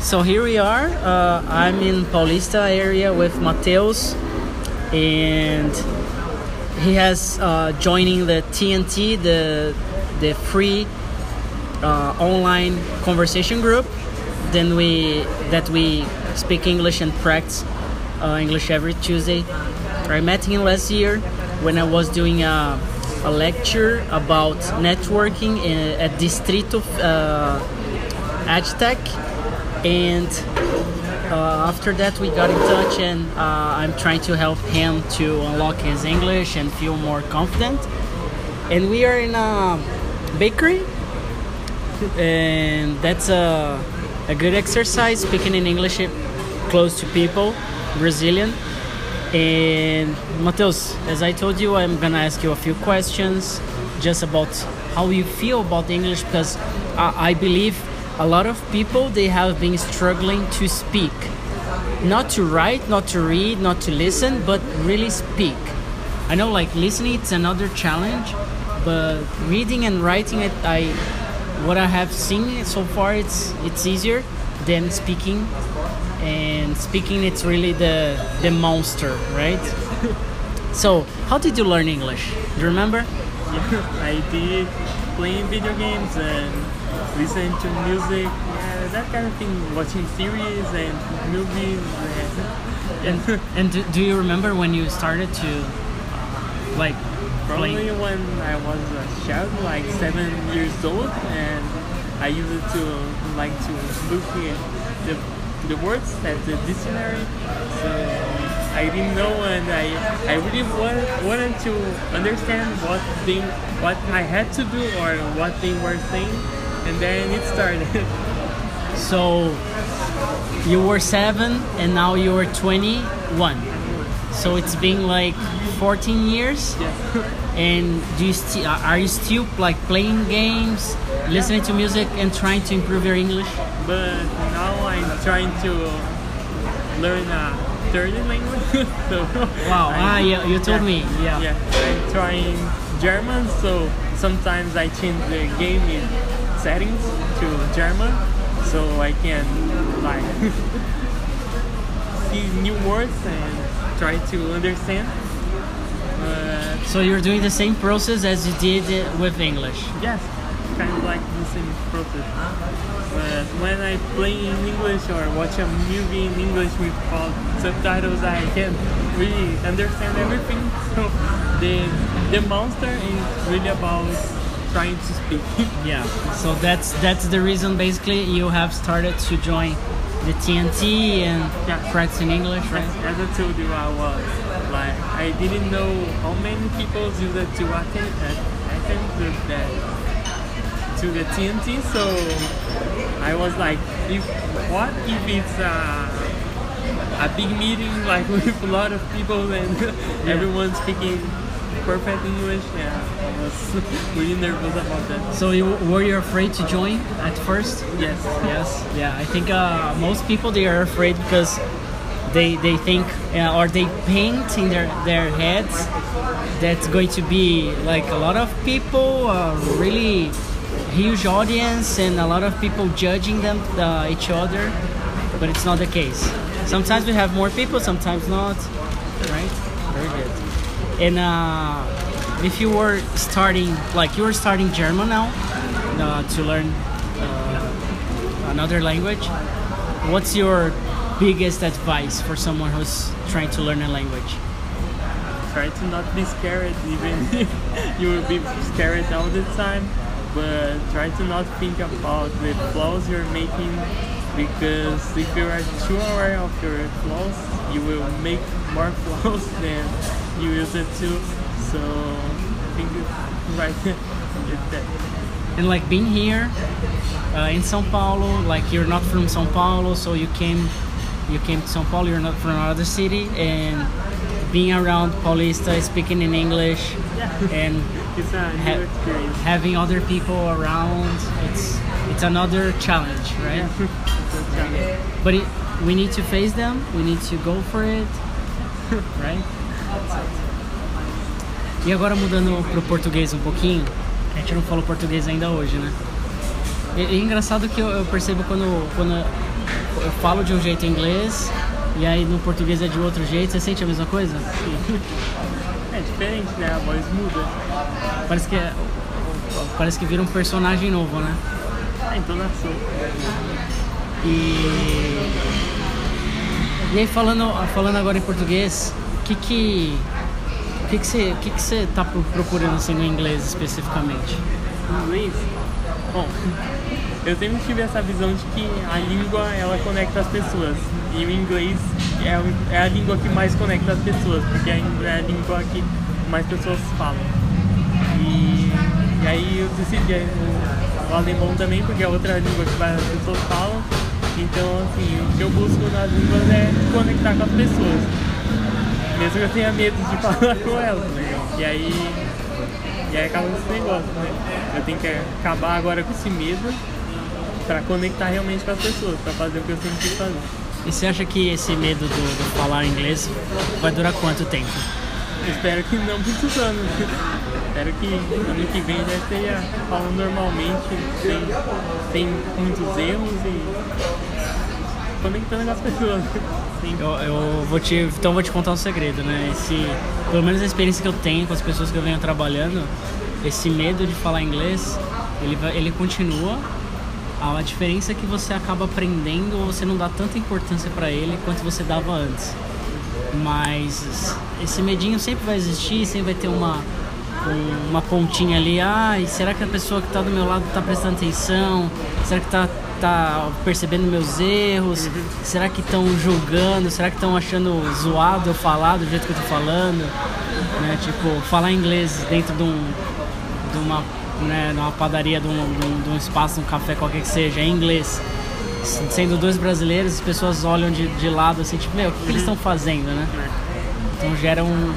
So here we are. Uh, I'm in Paulista area with Mateus, and he has uh, joining the TNT, the the free uh, online conversation group. Then we that we speak English and practice uh, English every Tuesday. I met him last year when I was doing a, a lecture about networking in, at Distrito uh, Agtech, and uh, after that we got in touch, and uh, I'm trying to help him to unlock his English and feel more confident. And we are in a bakery, and that's a, a good exercise speaking in English close to people, Brazilian. And Mateus, as I told you, I'm gonna ask you a few questions just about how you feel about English because I, I believe a lot of people they have been struggling to speak, not to write, not to read, not to listen, but really speak. I know like listening it's another challenge, but reading and writing it, I what I have seen so far it's it's easier than speaking. And speaking it's really the the monster right? So how did you learn english? Do you remember? Yeah, I did playing video games and listening to music, yeah, that kind of thing. Watching series and movies. And, and, and do, do you remember when you started to uh, like probably play when I was a child, like seven years old, and I used to like to look at the the words at the dictionary. So I didn't know, and I I really wanted, wanted to understand what they what I had to do or what they were saying, and then it started. so you were seven and now you are 21 so it's been like 14 years yeah. and do you still are you still like playing games listening to music and trying to improve your english But now I'm trying to learn a third language. so wow I'm- ah yeah you told yeah. me yeah. Yeah, I'm trying German, so sometimes I change the game in settings to German, so I can like see new words and try to understand. But so you're doing the same process as you did uh, with english yes, kind of like the same process. But when I play in English or watch a movie in English with all subtitles, I can really understand everything. So the the monster is really about trying to speak. yeah so that's that's the reason basically you have started to join the tnt and Yeah. practicing english right As I told you, I was like I didn't know how many people use it to attend uh, attend to the to the TNT. So I was like, if what if it's a a big meeting like with a lot of people and everyone speaking perfect English? Yeah, I was really nervous about that. so you were you afraid to join at first? Yes, yes. Yeah i think uh, most people they are afraid because they they think uh, or they paint in their their heads that's going to be like a lot of people uh, really huge audience and a lot of people judging them uh, each other but it's not the case. Sometimes we have more people sometimes not right? Very good and uh, if you were starting like you were starting german now uh, to learn uh, another language what's your biggest advice for someone who's trying to learn a language? Try to not be scared even if you will be scared all the time try to not think about the flaws you're making because if you are too aware of your flaws you will make more flaws than you use it to. So I think right. That. And like being here uh, in São Paulo like you're not from São Paulo so you came you came to São Paulo you're not from another city and being around Paulista speaking in English and it's a new Ha- having other people around it's it's another challenge right? It's a challenge. but it, we need to face them we need to go for it right? E agora mudando pro português um pouquinho a gente não falou português ainda hoje né? E, e é engraçado que eu, eu percebo quando quando eu falo de um jeito em inglês e aí no português é de outro jeito. Você sente a mesma coisa? É diferente, né? A voz muda. Parece que é, parece que vira um personagem novo, né? A entonação. E e aí falando falando agora em português, o que que o que que você que que você tá pro- procurando assim no inglês especificamente? Inglês? Bom, eu sempre tive essa visão de que a língua ela conecta as pessoas. E o inglês é, é a língua que mais conecta as pessoas, porque é a língua que mais pessoas falam. E, e aí eu decidi o, o alemão também, porque é outra língua que várias pessoas falam. Então, assim, o que eu busco nas línguas é conectar com as pessoas. Mesmo que eu tenha medo de falar com elas, né? E aí, e aí acaba esse negócio, né? Eu tenho que acabar agora com esse medo pra conectar realmente com as pessoas, pra fazer o que eu sempre quis fazer. E você acha que esse medo do, do falar inglês vai durar quanto tempo? Espero que não muitos anos. Espero que ano que vem já esteja falando normalmente, sem, sem muitos erros e conectando com as pessoas. Eu, eu vou te, então eu vou te contar um segredo, né? Esse, pelo menos a experiência que eu tenho com as pessoas que eu venho trabalhando, esse medo de falar inglês, ele, ele continua. A diferença é que você acaba aprendendo ou você não dá tanta importância para ele quanto você dava antes. Mas esse medinho sempre vai existir, sempre vai ter uma, um- uma pontinha ali. Ai, será que a pessoa que está do meu lado está prestando atenção? Será que está tá percebendo meus erros? Será que estão julgando? Será que estão achando zoado eu falar do jeito que eu tô falando? Né? Tipo, falar inglês dentro de, um, de uma né, numa padaria, de um, de um- de um espaço, um café, qualquer que seja, em inglês. Sendo dois brasileiros, as pessoas olham de, de lado assim, tipo, meu, o que, que eles estão fazendo, né? Então gera um,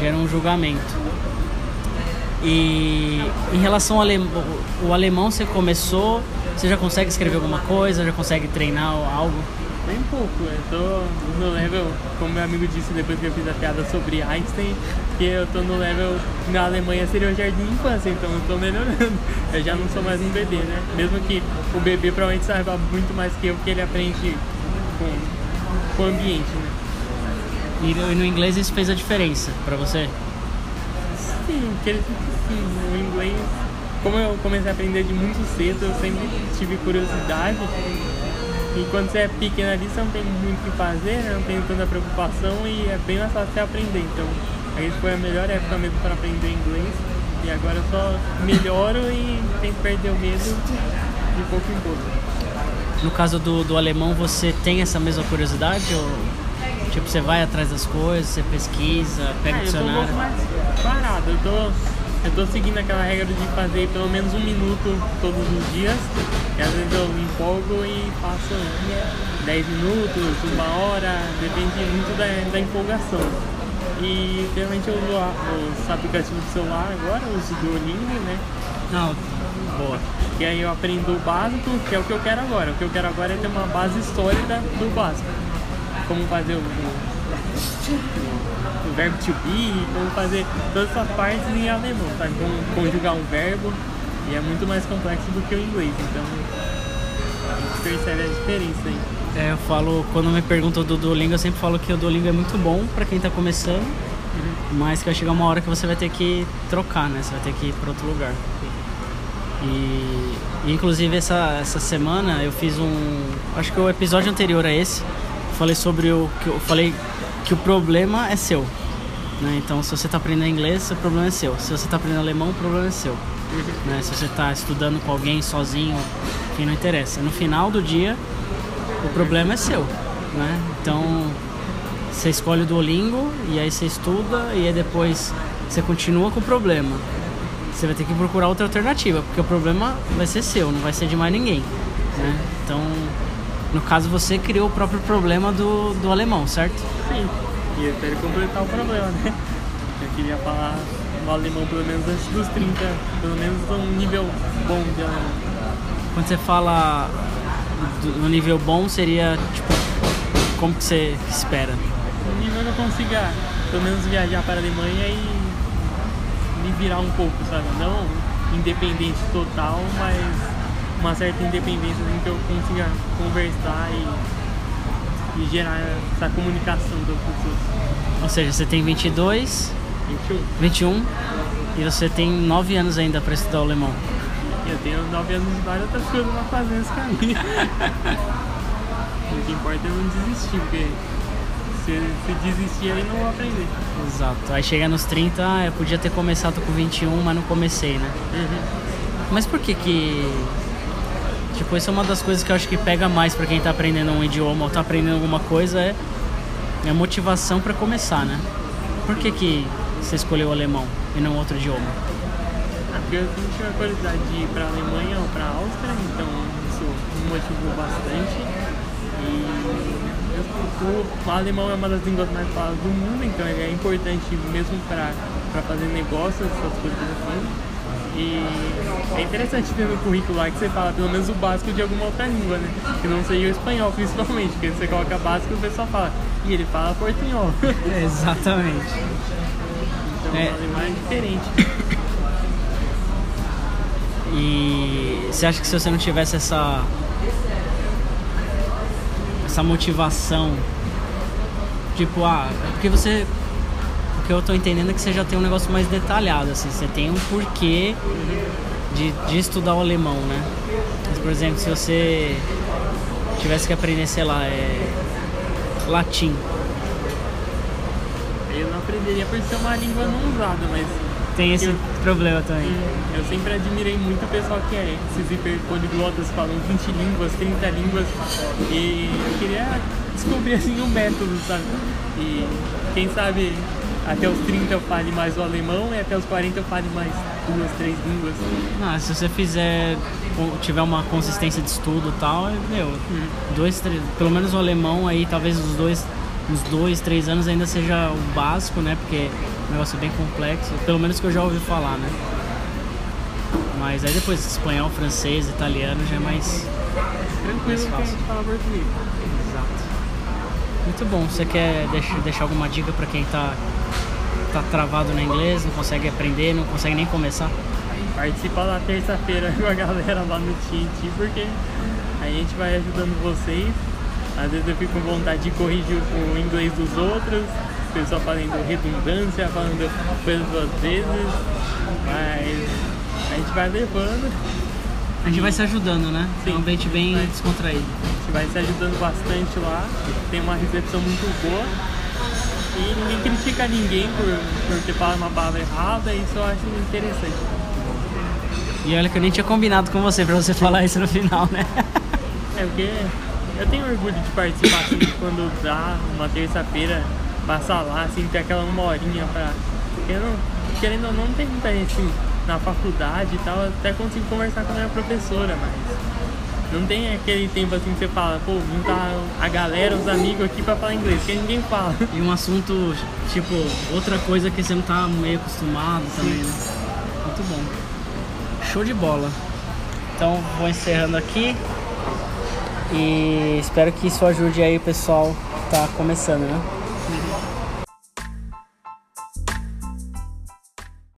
gera um julgamento. E em relação ao alemão, o alemão você começou, você já consegue escrever alguma coisa, já consegue treinar algo? Bem pouco, eu tô no level, como meu amigo disse depois que eu fiz a piada sobre Einstein, que eu tô no level na Alemanha seria o jardim de infância, então eu tô melhorando. Eu já não sou mais um bebê, né? Mesmo que o bebê provavelmente saiba muito mais que eu, porque ele aprende com, com o ambiente, né? E no, inglês isso fez a diferença pra você? Sim, que sim. O inglês, como eu comecei a aprender de muito cedo, eu sempre tive curiosidade. E quando você é pequeno ali, você não tem muito o que fazer, né? não tem tanta preocupação e é bem mais fácil você aprender. Então, a gente foi a melhor época mesmo para aprender inglês. E agora eu só melhoro e tento perder o medo de pouco em pouco. No caso do, do alemão, você tem essa mesma curiosidade? Ou, tipo, você vai atrás das coisas, você pesquisa, pega o Ah, eu tô um dicionário? pouco mais parado. Eu tô, eu tô seguindo aquela regra de fazer pelo menos um minuto todos os dias. E às vezes eu me empolgo e faço 10 minutos, uma hora, depende muito da, da empolgação. E geralmente eu uso os aplicativos do celular agora, uso o Duolingo, né? Não, boa. E aí eu aprendo o básico, que é o que eu quero agora. O que eu quero agora é ter uma base sólida do básico. Como fazer o, o, verbo to be, como fazer todas essas partes em alemão, sabe? Como conjugar um verbo. E é muito mais complexo do que o inglês, então a gente percebe a diferença aí. É, eu falo, quando me perguntam do Duolingo, eu sempre falo que o Duolingo é muito bom pra quem tá começando, mas que vai chegar uma hora que você vai ter que trocar, né? Você vai ter que ir pra outro lugar. E, inclusive essa, essa semana eu fiz um. Acho que o episódio anterior a esse, falei sobre o. que Eu falei que o problema é seu. Né? Então se você tá aprendendo inglês, o problema é seu. Se você tá aprendendo alemão, o problema é seu. Né? Se você tá estudando com alguém sozinho, quem não interessa. No final do dia, o problema é seu. Né? Então você escolhe o Duolingo e aí você estuda e aí depois você continua com o problema. Você vai ter que procurar outra alternativa, porque o problema vai ser seu, não vai ser de mais ninguém. Né? Então, no caso, você criou o próprio problema do, do alemão, certo? Sim, e eu quero completar o problema, né? Eu queria falar no alemão pelo menos antes dos 30, pelo menos um nível bom de alemão. Quando você fala do, no nível bom, seria tipo, como que você espera? um nível que eu consiga pelo menos viajar para a Alemanha e me virar um pouco, sabe? Não independente total, mas uma certa independência assim, que eu consiga conversar e, e gerar essa comunicação das pessoas. Ou seja, você tem 22, 21. 21 e você tem 9 anos ainda para estudar o alemão. Eu tenho 9 anos de várias outras coisas pra fazer nesse caminho. o que importa é não desistir, porque se, se desistir aí não vou aprender. Exato. Aí chega nos 30, ah, eu podia ter começado com 21, mas não comecei, né? Mas por que que. Tipo, isso é uma das coisas que eu acho que pega mais pra quem tá aprendendo um idioma ou tá aprendendo alguma coisa é, é a motivação pra começar, né? Por que que você escolheu o alemão e não outro idioma? Ah, porque eu sempre tive a curiosidade de ir pra Alemanha ou pra Áustria, então isso me motivou bastante. E o, alemão é uma das línguas mais faladas do mundo, então ele é importante mesmo pra fazer negócios, essas coisas assim. E é interessante ter no currículo lá que você fala pelo menos o básico de alguma outra língua, né? Que não seja o espanhol, principalmente, porque você coloca básico e o pessoal fala, e ele fala portunhol. Exatamente. então É. o alemão é diferente. E você acha que se você não tivesse essa essa motivação, tipo, ah, é porque você que eu tô entendendo é que você já tem um negócio mais detalhado, assim, você tem um porquê de, de estudar o alemão, né? Mas, por exemplo, se você tivesse que aprender, sei lá, é, latim, Eu não aprenderia por ser uma língua não usada, mas tem esse Eu- problema também. hum, eu sempre admirei muito o pessoal que é esses hiperpoliglotas, falam 20 línguas, 30 línguas, e eu queria descobrir assim o método, sabe? E quem sabe até os 30 eu fale mais o alemão e até os 40 eu fale mais duas, três línguas. Ah, se você fizer, tiver uma consistência de estudo e tal, é, meu, dois, três, pelo menos o alemão aí, talvez os dois, uns dois, três anos ainda seja o básico, né? Porque o negócio é bem complexo, pelo menos que eu já ouvi falar, né? Mas aí depois espanhol, francês, italiano já é mais Tranquilo Mais que a fácil. gente fala português. Muito bom. Você quer deixar, alguma dica pra quem tá tá travado no inglês, não consegue aprender, não consegue nem começar? Participa lá terça-feira com a galera lá no Titi, porque a gente vai ajudando vocês. Às vezes eu fico com vontade de corrigir o inglês dos outros, o pessoal falando redundância, falando coisas duas vezes, mas a gente vai levando, A gente vai se ajudando, né? É um Sim. ambiente bem Vai. descontraído. a gente vai se ajudando bastante lá, tem uma recepção muito boa. E ninguém critica ninguém por, por ter falado uma palavra errada, isso eu acho interessante. E olha que eu nem tinha combinado com você pra você falar isso no final, né? É porque eu tenho orgulho de participar assim, quando dá uma terça-feira, passar lá, assim, ter aquela uma horinha pra. Eu não, querendo ou não, não tem muita gente assim, na faculdade e tal, até consigo conversar com a minha professora, mas não tem aquele tempo assim que você fala, pô, não tá a galera, os amigos aqui pra falar inglês, porque ninguém fala. E um assunto, tipo, outra coisa que você não tá meio acostumado também, né? Muito bom. Show de bola. Então vou encerrando aqui. E espero que isso ajude aí o pessoal que tá começando, né?